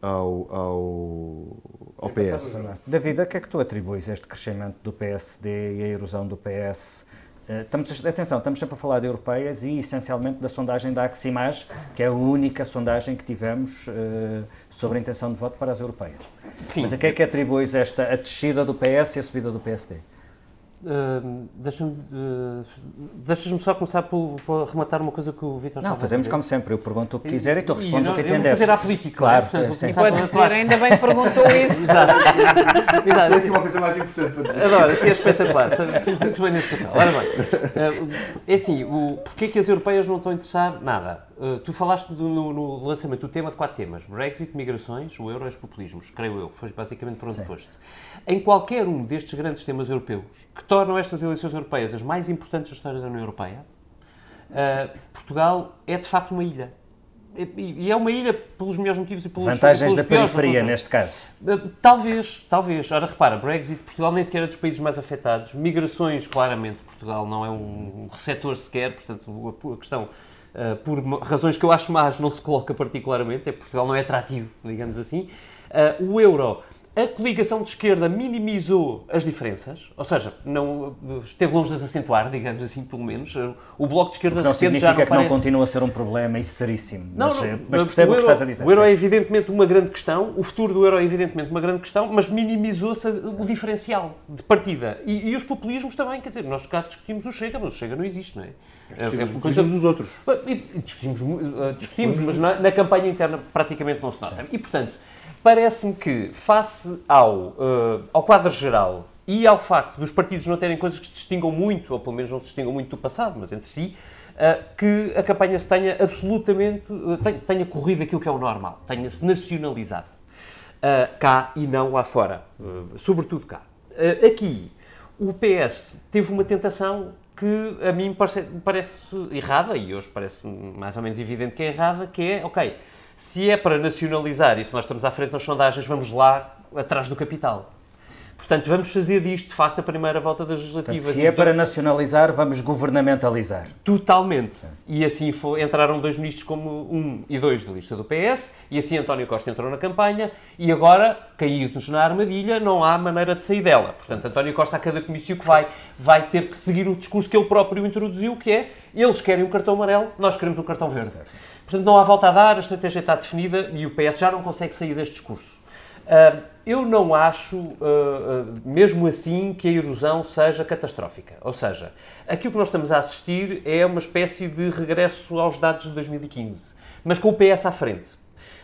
ao, ao, ao PS. David, a que é que tu atribuis este crescimento do PSD e a erosão do PS eh, estamos, atenção, estamos sempre a falar de europeias e essencialmente da sondagem da Aximage, que é a única sondagem que tivemos uh, sobre a intenção de voto para as europeias. Sim. Mas a que é que atribuis esta, a descida do PS e a subida do PSD? Uh, Deixa-me uh, deixa só começar por, por, rematar uma coisa que o Vitor Não, fazemos como sempre. Eu pergunto o que quiser e tu respondes o que entenderes. fazer à política. Claro. Né? Portanto, é, e pode dizer, ainda bem que perguntou isso. Exato. Exato. Assim, uma coisa mais importante para dizer. Adoro, assim é espetacular. Sinto bem nesse papel. Ora bem, uh, é assim, o, porquê que as europeias não estão a interessar? Nada. Uh, tu falaste do, no, no, lançamento do tema de quatro temas: Brexit, migrações, o euro e os populismos. Creio eu, foi basicamente para onde Sim. foste. Em qualquer um destes grandes temas europeus que tornam estas eleições europeias as mais importantes da história da União Europeia, uh, Portugal é de facto uma ilha. E é uma ilha pelos melhores motivos e pelos Vantagens pelos da periferia, neste caso. Uh, talvez, talvez. Ora, repara, Brexit, Portugal nem sequer é dos países mais afetados. Migrações, claramente, Portugal não é um receptor sequer, portanto, a questão Uh, por razões que eu acho más, não se coloca particularmente, é Portugal não é atrativo, digamos assim. Uh, o euro a coligação de esquerda minimizou as diferenças, ou seja, não esteve longe de as acentuar, digamos assim, pelo menos. O Bloco de Esquerda não de significa já não que parece... não continua a ser um problema, isso seríssimo. Não, mas, não, eh, mas percebo o, euro, o que estás a dizer. O euro é evidentemente uma grande questão, o futuro do euro é evidentemente uma grande questão, mas minimizou-se o diferencial de partida. E, e, os populismos também, quer dizer, nós cá discutimos o Chega, mas o Chega não existe, não é? É, é dos outros. Discutimos, eh, discutimos mas na, na campanha interna praticamente não se nota. E, portanto, Parece-me que, face ao, uh, ao quadro geral e ao facto dos partidos não terem coisas que se distingam muito, ou pelo menos não se distingam muito do passado, mas entre si, uh, que a campanha se tenha absolutamente, uh, tenha, tenha, corrido aquilo que é o normal, tenha-se nacionalizado. cá e não lá fora, sobretudo cá. aqui, o PS teve uma tentação que a mim parece, parece errada, e hoje parece mais ou menos evidente que é errada, que é, ok, se é para nacionalizar, e se nós estamos à frente nas sondagens, vamos lá atrás do capital. Portanto, vamos fazer disto, de facto, a primeira volta das legislativas. Portanto, se é para nacionalizar, vamos governamentalizar. Totalmente. E assim foi, entraram dois ministros como um e dois da lista do PS, e assim António Costa entrou na campanha, e agora, caídos na armadilha, não há maneira de sair dela. Portanto, António Costa, a cada comício que vai, vai ter que seguir o discurso que ele próprio introduziu, que é, eles querem um cartão amarelo, nós queremos um cartão verde. Certo. Portanto, não há volta a dar, a estratégia está definida e o PS já não consegue sair deste discurso. Eu não acho, uh, uh, mesmo assim, que a erosão seja catastrófica. Ou seja, aquilo que nós estamos a assistir é uma espécie de regresso aos dados de 2015, mas com o PS à frente.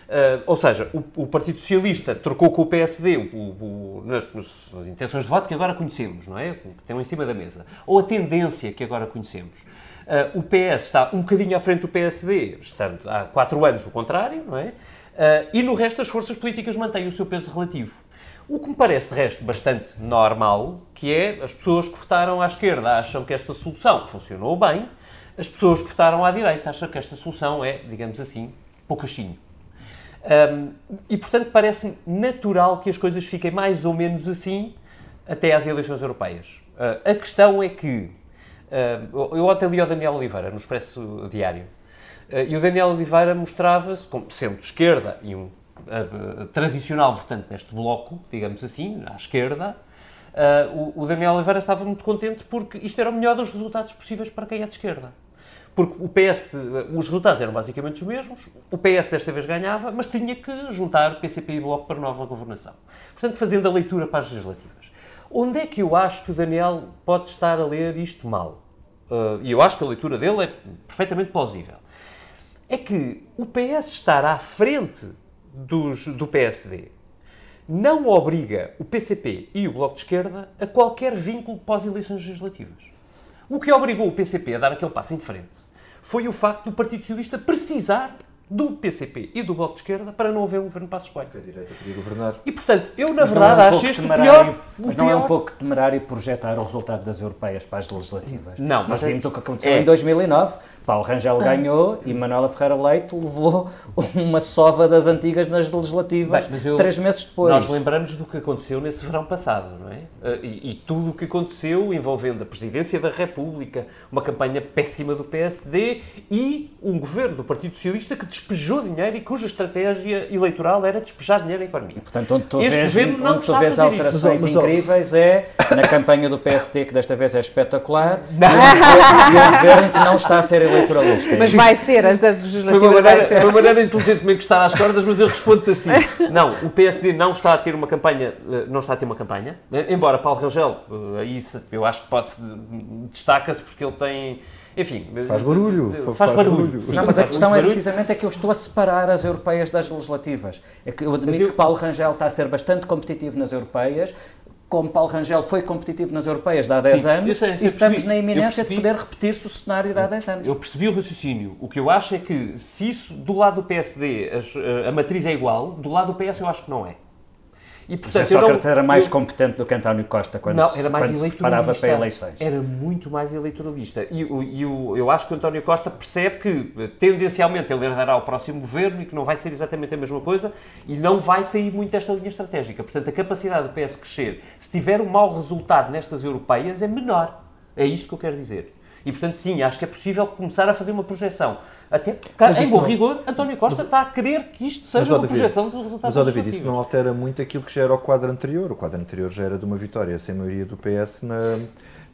Uh, ou seja, o, o, Partido Socialista trocou com o PSD o, o, nas, nas, intenções de voto que agora conhecemos, não é? Que estão em cima da mesa. Ou a tendência que agora conhecemos. Uh, o PS está um bocadinho à frente do PSD, estando há quatro anos o contrário, não é? Uh, e no resto as forças políticas mantêm o seu peso relativo. O que me parece, de resto, bastante normal, que é as pessoas que votaram à esquerda acham que esta solução funcionou bem, as pessoas que votaram à direita acham que esta solução é, digamos assim, poucachinho. Um, e, portanto, parece natural que as coisas fiquem mais ou menos assim até às eleições europeias. Uh, a questão é que Uh, eu ontem li ao Daniel Oliveira, no Expresso Diário, e o Daniel Oliveira mostrava-se como sendo de esquerda e um uh, tradicional votante neste bloco, digamos assim, à esquerda, Uh, o, o, Daniel Oliveira estava muito contente porque isto era o melhor dos resultados possíveis para quem é de esquerda. Porque o PS, os resultados eram basicamente os mesmos, o PS desta vez ganhava, mas tinha que juntar PCP e Bloco para nova governação. Portanto, fazendo a leitura para as legislativas. Onde é que eu acho que o Daniel pode estar a ler isto mal? E eu acho que a leitura dele é perfeitamente plausível. É que o PS estar à frente dos, do PSD não obriga o PCP e o Bloco de Esquerda a qualquer vínculo pós-eleições legislativas. O que obrigou o PCP a dar aquele passo em frente foi o facto do Partido Socialista precisar do PCP e do Bloco de Esquerda para não haver um governo para Coelho. A direita podia governar. E, portanto, eu, na mas verdade, é um acho este temerário, pior... Mas não é um pouco temerário projetar o resultado das europeias para as legislativas? Não. Nós é- vimos é, o que aconteceu é, em 2009. Paulo Rangel ganhou e Manuela Ferreira Leite levou uma sova das antigas nas legislativas Bem, eu, três meses depois. Nós lembramos do que aconteceu nesse verão passado, não é? Eh, e, e tudo o que aconteceu envolvendo a presidência da República, uma campanha péssima do PSD e um governo do Partido Socialista que despejou dinheiro e cuja estratégia eleitoral era despejar dinheiro na economia. E, portanto, onde tu este vês, governo não onde tu vês alterações mas, incríveis é na campanha do PSD, que desta vez é espetacular, não. e um governo que não está a ser eleitoralista. Mas vai ser, as das legislativas foi uma maneira, foi uma maneira inteligentemente que está às cordas, mas eu respondo-te assim. Não, o PSD não está a ter uma campanha, eh, não está a ter uma campanha, embora Paulo Rangel, eh, aí eu acho que pode destaca-se porque ele tem enfim. Faz barulho. Faz, faz barulho. barulho. Sim, não, mas a questão é precisamente é que eu estou a separar as europeias das legislativas. É que eu admito eu... que Paulo Rangel está a ser bastante competitivo nas europeias, como Paulo Rangel foi competitivo nas europeias há 10 Sim, anos, sei, e estamos na iminência de poder repetir-se o cenário de há 10 anos. Eu percebi o raciocínio. O que eu acho é que, se isso do lado do PSD a, a matriz é igual, do lado do PS eu acho que não é. E, portanto, José Sócrates não, era mais eu, competente do que António Costa quando, não, era mais quando se preparava para eleições. Era muito mais eleitoralista. E, e eu acho que o António Costa percebe que, tendencialmente, ele herdará o próximo governo e que não vai ser exatamente a mesma coisa e não vai sair muito desta linha estratégica. Portanto, a capacidade do PS crescer, se tiver um mau resultado nestas europeias, é menor. É isto que eu quero dizer. E, portanto, sim, acho que é possível começar a fazer uma projeção. Até, mas em bom não... rigor, António Costa mas, está a querer que isto seja uma David, projeção de resultados Mas, David, isso não altera muito aquilo que já era o quadro anterior. O quadro anterior já era de uma vitória sem maioria do PS na,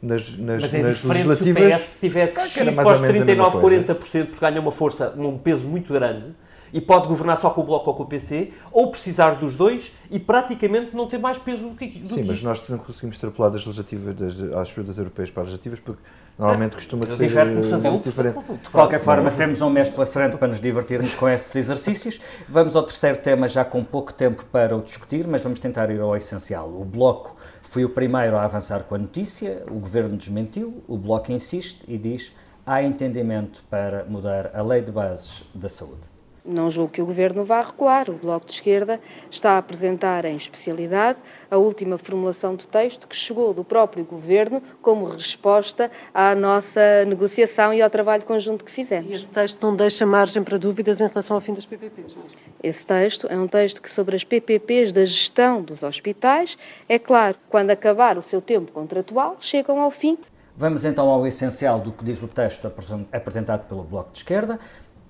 nas, nas, mas é nas legislativas. Se o PS tiver crescido para os 39, 40%, porque ganha uma força, um peso muito grande, e pode governar só com o Bloco ou com o PC, ou precisar dos dois e praticamente não ter mais peso do que, do Sim, que mas isto. nós não conseguimos extrapolar das legislativas, das, às ajudas europeias para as legislativas, porque normalmente costuma ser muito diferente. De qualquer forma, temos um mês pela frente para nos divertirmos com esses exercícios. Vamos ao terceiro tema, já com pouco tempo para o discutir, mas vamos tentar ir ao essencial. O Bloco foi o primeiro a avançar com a notícia, o Governo desmentiu, o Bloco insiste e diz há entendimento para mudar a lei de bases da saúde. Não julgo que o Governo vá recuar. O Bloco de Esquerda está a apresentar em especialidade a última formulação de texto que chegou do próprio Governo como resposta à nossa negociação e ao trabalho conjunto que fizemos. E esse texto não deixa margem para dúvidas em relação ao fim das PPPs? Não? Esse texto é um texto que, sobre as PPPs da gestão dos hospitais, é claro, quando acabar o seu tempo contratual, chegam ao fim. Vamos então ao essencial do que diz o texto apresentado pelo Bloco de Esquerda.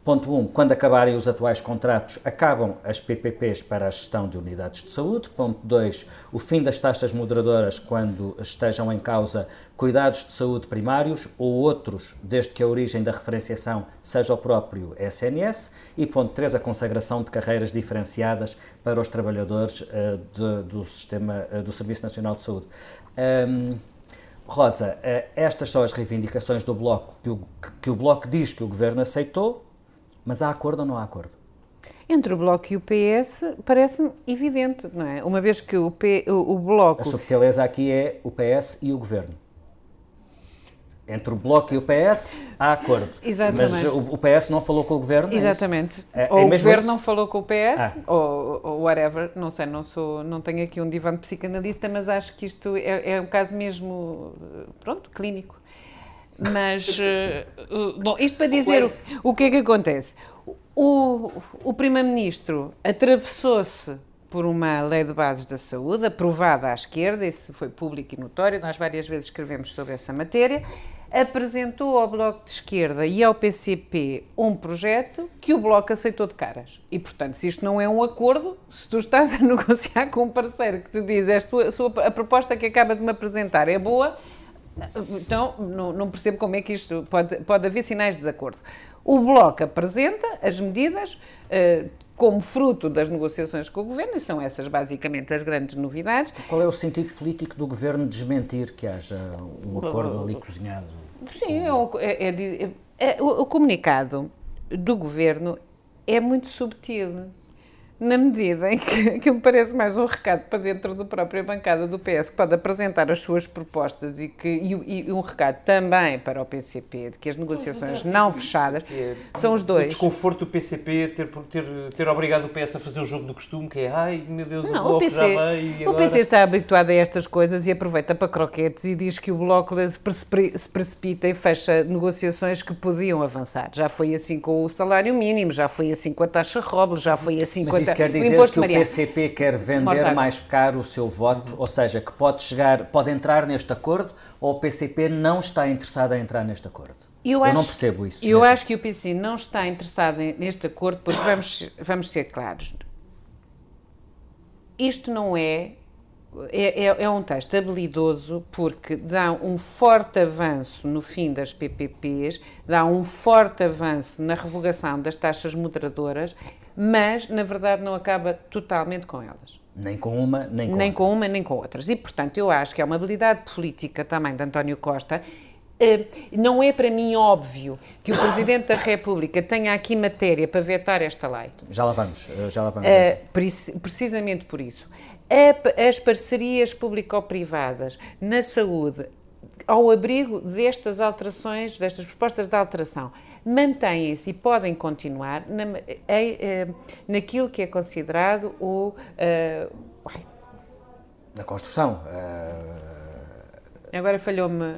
Ponto 1. Um, quando acabarem os atuais contratos, acabam as PPPs para a gestão de unidades de saúde. Ponto 2. O fim das taxas moderadoras quando estejam em causa cuidados de saúde primários ou outros, desde que a origem da referenciação seja o próprio SNS. E ponto 3. A consagração de carreiras diferenciadas para os trabalhadores uh, de, do, sistema, uh, do Serviço Nacional de Saúde. Um, Rosa, uh, estas são as reivindicações do Bloco, que o, que o Bloco diz que o Governo aceitou mas há acordo ou não há acordo? Entre o Bloco e o PS parece-me evidente, não é? Uma vez que o, P, o, o Bloco... A subtileza aqui é o PS e o Governo. Entre o Bloco e o PS há acordo. Exatamente. Mas o, o PS não falou com o Governo? É Exatamente. É, é ou o Governo não falou com o PS, ah. ou, ou, whatever, não sei, não, sou, não tenho aqui um divã de psicanalista, mas acho que isto é, é um caso mesmo, pronto, clínico. Mas, uh, bom, isto para dizer o, o que é que acontece. O, o Primeiro-Ministro atravessou-se por uma lei de bases da saúde, aprovada à esquerda, isso foi público e notório, nós várias vezes escrevemos sobre essa matéria, apresentou ao Bloco de Esquerda e ao PCP um projeto que o Bloco aceitou de caras. E, portanto, se isto não é um acordo, se tu estás a negociar com um parceiro que te diz a, sua, a proposta que acaba de me apresentar é boa, então não, não percebo como é que isto pode, pode haver sinais de desacordo. O Bloco apresenta as medidas uh, como fruto das negociações com o Governo, e são essas basicamente as grandes novidades. Qual é o sentido político do Governo desmentir que haja um acordo ali cozinhado? Sim, é, é, é, é o comunicado do Governo é muito subtil na medida em que aquilo parece mais um recado para dentro da própria bancada do PS, que pode apresentar as suas propostas e, que, e, e um recado também para o PCP, de que as negociações não fechadas é, são os dois. O desconforto do PCP ter, ter, ter obrigado o PS a fazer o jogo do costume, que é ai meu Deus, não, o Bloco PC, já veio. O PC está habituado a estas coisas e aproveita para croquetes e diz que o Bloco se precipita e fecha negociações que podiam avançar. Já foi assim com o salário mínimo, já foi assim com a taxa Robles, já foi assim com a isso quer dizer que o PCP quer vender mais caro o seu voto, ou seja, que pode chegar, pode entrar neste acordo, ou o PCP não está interessado em entrar neste acordo? Eu, eu acho, não percebo isso. Eu mesmo. acho que o PC não está interessado neste acordo, porque vamos, vamos ser claros. Isto não é é, é, é, um texto habilidoso porque dá um forte avanço no fim das PPPs, dá um forte avanço na revogação das taxas moderadoras mas na verdade não acaba totalmente com elas. Nem com uma, nem com Nem outra. com uma, nem com outras. E, portanto, eu acho que é uma habilidade política também de António Costa. Eh, não é para mim óbvio que o Presidente da República tenha aqui matéria para vetar esta lei. Já lá vamos, eh, já lá vamos. Uh, precisamente por isso. As parcerias público-privadas na saúde, ao abrigo destas alterações, destas propostas de alteração, mantêm-se e podem continuar na, em, eh, naquilo que é considerado o. Uh, na construção. Uh... Agora falhou-me.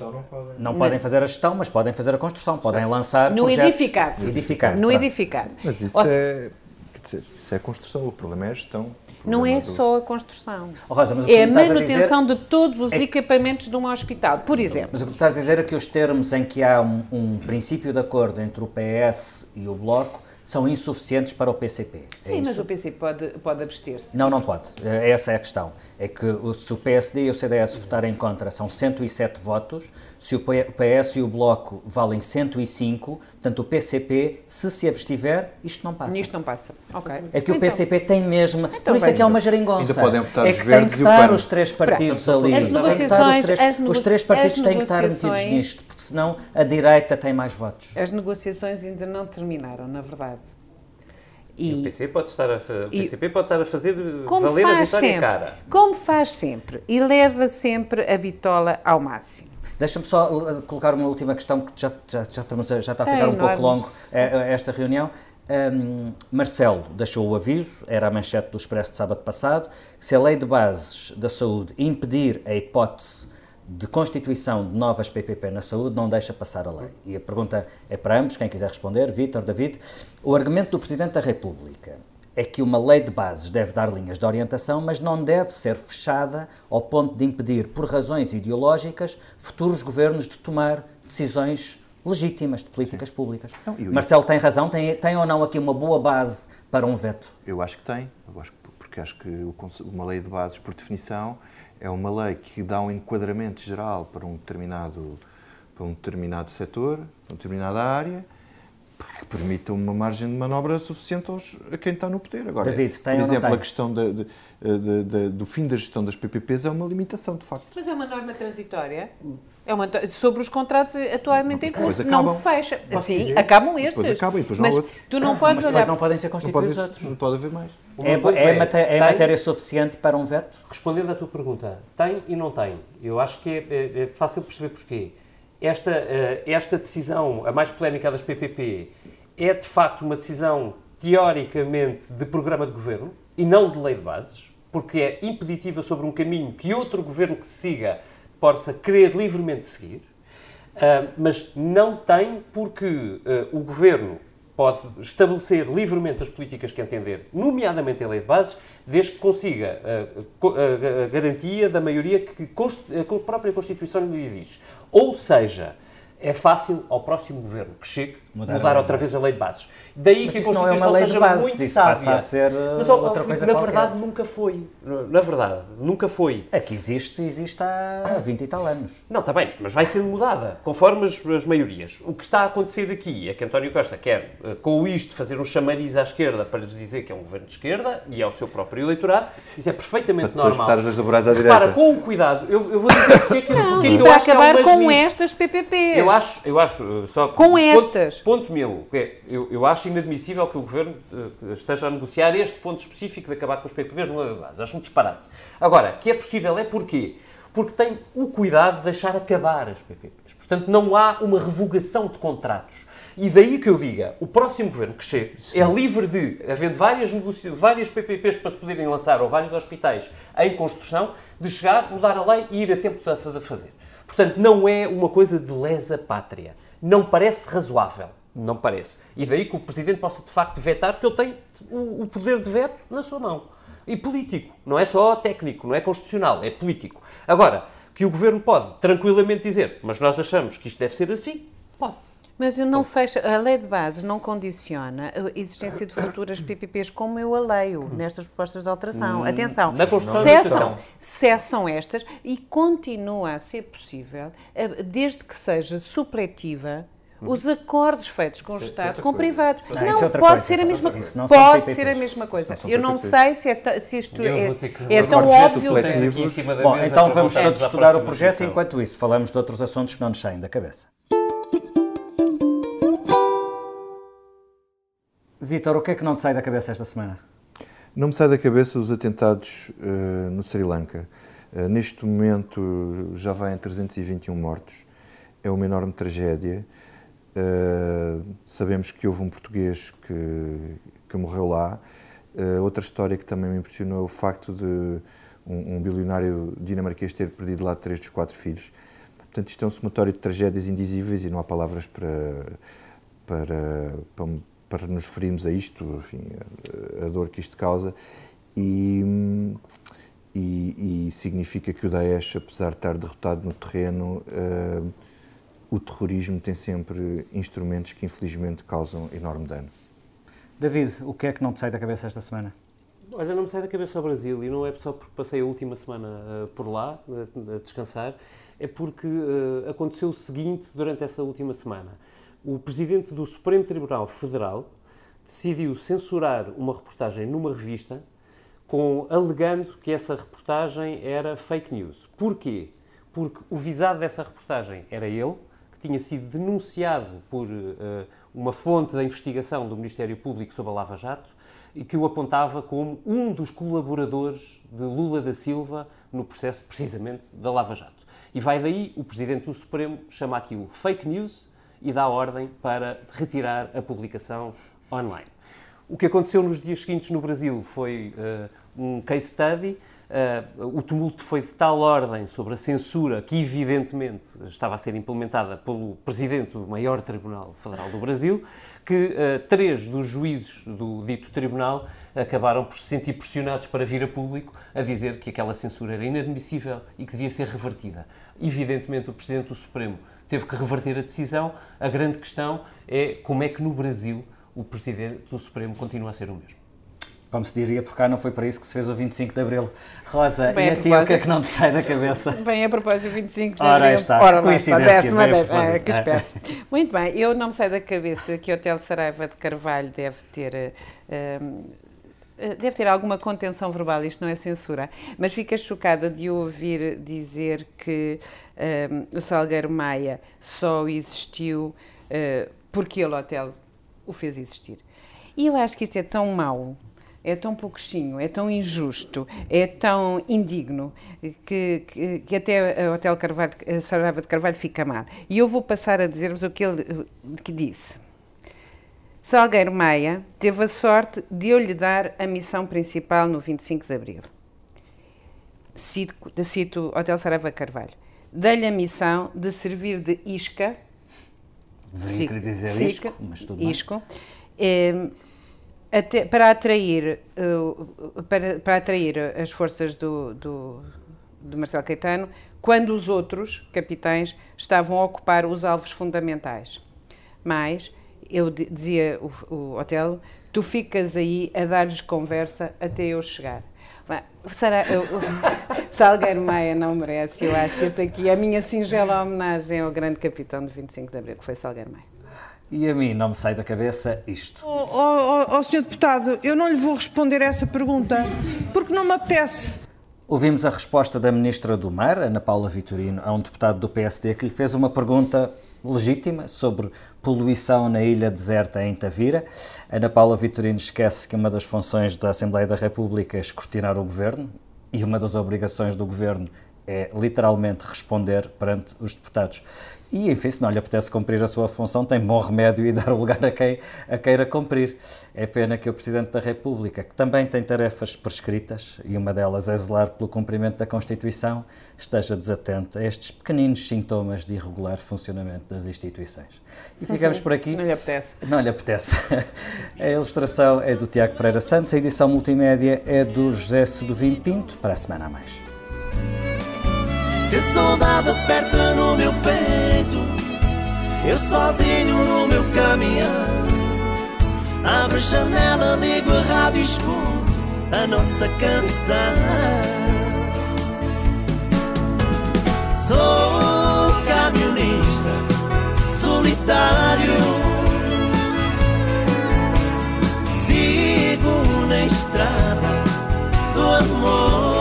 Não podem. Não podem fazer a gestão, mas podem fazer a construção, podem lançar no projetos. Edificado. edificado. No edificado. Mas isso é. Quer dizer, isso é a construção, o problema é a gestão. Não é do... só a construção. Oh, Rosa, é a manutenção a dizer... de todos os é... equipamentos de um hospital, por exemplo. Mas o que tu estás a dizer é que os termos em que há um, um princípio de acordo entre o PS e o Bloco são insuficientes para o PCP. É Sim, isso? mas o PCP pode, pode abster-se. Não, não pode. Essa é a questão. É que se o PSD e o CDS votarem contra, são 107 votos. Se o PS e o Bloco valem 105, portanto o PCP, se se abstiver, isto não passa. Isto não passa. Ok. É que então, o PCP tem mesmo. Então, por isso é que é uma geringonça. Ainda podem votar é que tem que estar os três partidos ali. As negociações, os, três, os três partidos têm que estar metidos nisto, porque senão a direita tem mais votos. As negociações ainda não terminaram, na verdade. E, e, o PC pode estar a, o PCP pode estar a fazer valer a vitória sempre, cara. Como faz sempre. E leva sempre a bitola ao máximo. Deixa-me só uh, colocar uma última questão, porque já, já, já, estamos a, já está a ficar é um pouco longo é, esta reunião. Um, Marcelo deixou o aviso, era a manchete do Expresso de sábado passado, que se a lei de bases da saúde impedir a hipótese de constituição de novas PPP na saúde não deixa passar a lei. E a pergunta é para ambos, quem quiser responder, Vítor, David. O argumento do Presidente da República é que uma lei de bases deve dar linhas de orientação, mas não deve ser fechada ao ponto de impedir, por razões ideológicas, futuros governos de tomar decisões legítimas de políticas Sim. públicas. Não, Marcelo tem razão, tem, tem ou não aqui uma boa base para um veto? Eu acho que tem, acho que, porque acho que uma lei de bases, por definição, é uma lei que dá um enquadramento geral para um determinado, para um determinado setor, para uma determinada área, que permita uma margem de manobra suficiente aos, a quem está no poder. Agora, David, tem por exemplo, a questão de, de, de, do fim da gestão das PPPs é uma limitação, de facto. Mas é uma norma transitória? É uma, sobre os contratos atualmente em curso. Não fecha. Sim, acabam estes. Depois acabam e depois não há outros. Tu não podes mas, olhar... Mas não podem ser constituídos não pode, outros. Não pode haver mais. É, é, é, matéria, é matéria suficiente para um veto? Respondendo à tua pergunta, tem e não tem. Eu acho que é, é, é fácil perceber porquê. Esta, uh, esta decisão, a mais polémica das PPP, é de facto uma decisão teoricamente de programa de governo e não de lei de bases, porque é impeditiva sobre um caminho que outro governo que siga possa querer livremente seguir, uh, mas não tem porque uh, o governo pode estabelecer livremente as políticas que entender, nomeadamente a lei de bases, desde que consiga a garantia da maioria que a própria Constituição lhe exige. Ou seja, é fácil ao próximo governo que chegue mudar, mudar outra vez a lei de bases. Daí mas que a Constituição não é uma lei de bases, muito isso sábia. passa a ser mas, outra coisa Na qualquer. verdade, nunca foi. Na verdade, nunca foi. É que existe, existe há 20 e tal anos. Não, está bem, mas vai ser mudada, conforme as, as, maiorias. O que está a acontecer aqui é que António Costa quer, eh, com isto, fazer um chamariz à esquerda para lhes dizer que é um governo de esquerda e é o seu próprio eleitorado. Isso é perfeitamente para normal. Estar nas dobrais à direita. Para, com o cuidado, eu, eu vou dizer porque é que, não, porque é que para eu acho acabar que é com estas PPPs. Eu acho, eu acho, só com estas. Ponto meu, é, eu, eu acho inadmissível que o Governo uh, esteja a negociar este ponto específico de acabar com os PPPs no base. Acho um disparate. Agora, que é possível é porquê? Porque tem o cuidado de deixar acabar as PPPs. Portanto, não há uma revogação de contratos. E daí que eu diga, o próximo governo que chegue Sim. é livre de, havendo várias, várias PPPs para se poderem lançar, ou vários hospitais em construção, de chegar, mudar a lei e ir a tempo de fazer. Portanto, não é uma coisa de lesa pátria. Não parece razoável. Não parece. E daí que o Presidente possa, de facto, vetar, porque ele tem o, poder de veto na sua mão. E político. Não é só técnico, não é constitucional, é político. Agora, que o Governo pode tranquilamente dizer, mas nós achamos que isto deve ser assim, pode. Mas eu não fecho, a lei de bases não condiciona a existência de futuras PPPs como eu a leio nestas propostas de alteração. Hum, Atenção, Na Constituição cessam, cessam estas e continua a ser possível, eh, desde que seja supletiva, os acordos feitos com o isso é Estado, é com privados. Não, não é pode coisa. ser a mesma coisa. Pode ser a mesma coisa. Eu não sei se, é se isto é, é tão óbvio. Bom, então vamos todos estudar o projeto, enquanto isso falamos de outros assuntos que não nos saem da cabeça. Vítor, o que é que não te sai da cabeça esta semana? Não me sai da cabeça os atentados uh, no Sri Lanka. Uh, neste momento já vai em 321 mortos. É uma enorme tragédia. Uh, sabemos que houve um português que, que morreu lá. Outra história que também me impressionou é o facto de um, um, bilionário dinamarquês ter perdido lá três dos quatro filhos. Portanto, isto é um somatório de tragédias indizíveis e não há palavras para, para, para, para nos referirmos a isto, enfim, a, a dor que isto causa. E, e, e, significa que o Daesh, apesar de estar derrotado no terreno, uh, o terrorismo tem sempre instrumentos que infelizmente causam enorme dano. David, o que é que não te sai da cabeça esta semana? Olha, não me sai da cabeça o Brasil e não é só porque passei a última semana uh, por lá, uh, a descansar, é porque uh, aconteceu o seguinte durante essa última semana. O presidente do Supremo Tribunal Federal decidiu censurar uma reportagem numa revista com alegando que essa reportagem era fake news. Porquê? Porque o visado dessa reportagem era ele, que tinha sido denunciado por uh, uma fonte da investigação do Ministério Público sobre a Lava Jato e que o apontava como um dos colaboradores de Lula da Silva no processo precisamente da Lava Jato. E vai daí o Presidente do Supremo chama aquilo fake news e dá ordem para retirar a publicação online. O que aconteceu nos dias seguintes no Brasil foi uh, um case study Uh, o tumulto foi de tal ordem sobre a censura que, evidentemente, estava a ser implementada pelo presidente do maior Tribunal Federal do Brasil, que uh, três dos juízes do dito tribunal acabaram por se sentir pressionados para vir a público a dizer que aquela censura era inadmissível e que devia ser revertida. Evidentemente, o presidente do Supremo teve que reverter a decisão. A grande questão é como é que no Brasil o presidente do Supremo continua a ser o mesmo como se diria, por cá não foi para isso que se fez o 25 de Abril. Rosa, bem, e a, ti o que é que não te sai da cabeça? Bem, a propósito do 25 de Abril. Ora, está, Ora, coincidência. Uma vez, é, que espero. Muito bem, eu não me sai da cabeça que o Hotel Saraiva de Carvalho deve ter... Uh, deve ter alguma contenção verbal, isto não é censura, mas fica chocada de ouvir dizer que um, o Salgueiro Maia só existiu uh, porque o hotel o fez existir. E eu acho que isto é tão mau, é tão pouquinho, é tão injusto, é tão indigno, que, que, que até o Hotel Carvalho, Saraiva de Carvalho fica mal. E eu vou passar a dizer-vos o que ele que disse. Salgueiro Maia teve a sorte de eu lhe dar a missão principal no 25 de Abril. Cito, cito Hotel Saraiva Carvalho. Dei-lhe a missão de servir de isca. Deveria dizer isco, mas tudo isco, É, até, para, atrair, uh, para, para, atrair as forças do, do, do Marcelo Caetano, quando os outros capitães estavam a ocupar os alvos fundamentais. Mas, eu dizia o, o Otelo, tu ficas aí a dar-lhes conversa até eu chegar. Será, eu, Salgueiro Maia não merece, eu acho que este aqui é a minha singela homenagem ao grande capitão de 25 de Abril, que foi Salgueiro Maia. E a mim não me sai da cabeça isto. Oh, oh, oh, senhor deputado, eu não lhe vou responder essa pergunta porque não me apetece. Ouvimos a resposta da Ministra do Mar, Ana Paula Vitorino, a um deputado do PSD que lhe fez uma pergunta legítima sobre poluição na ilha deserta em Tavira. Ana Paula Vitorino esquece que uma das funções da Assembleia da República é escrutinar o governo e uma das obrigações do governo é literalmente responder perante os deputados. E, enfim, se não lhe apetece cumprir a sua função, tem bom remédio e dar o lugar a quem a queira cumprir. É pena que o Presidente da República, que também tem tarefas prescritas, e uma delas é zelar pelo cumprimento da Constituição, esteja desatento a estes pequeninos sintomas de irregular funcionamento das instituições. E ficamos uhum. por aqui. Não lhe apetece. Não lhe apetece. A ilustração é do Tiago Pereira Santos, a edição multimédia é do José Sedovim Pinto. Para a semana a mais. Se a saudade aperta no meu peito, eu sozinho no meu caminhão. Abre a janela, ligo a rádio e escuto a nossa canção. Sou camionista solitário. Sigo na estrada do amor.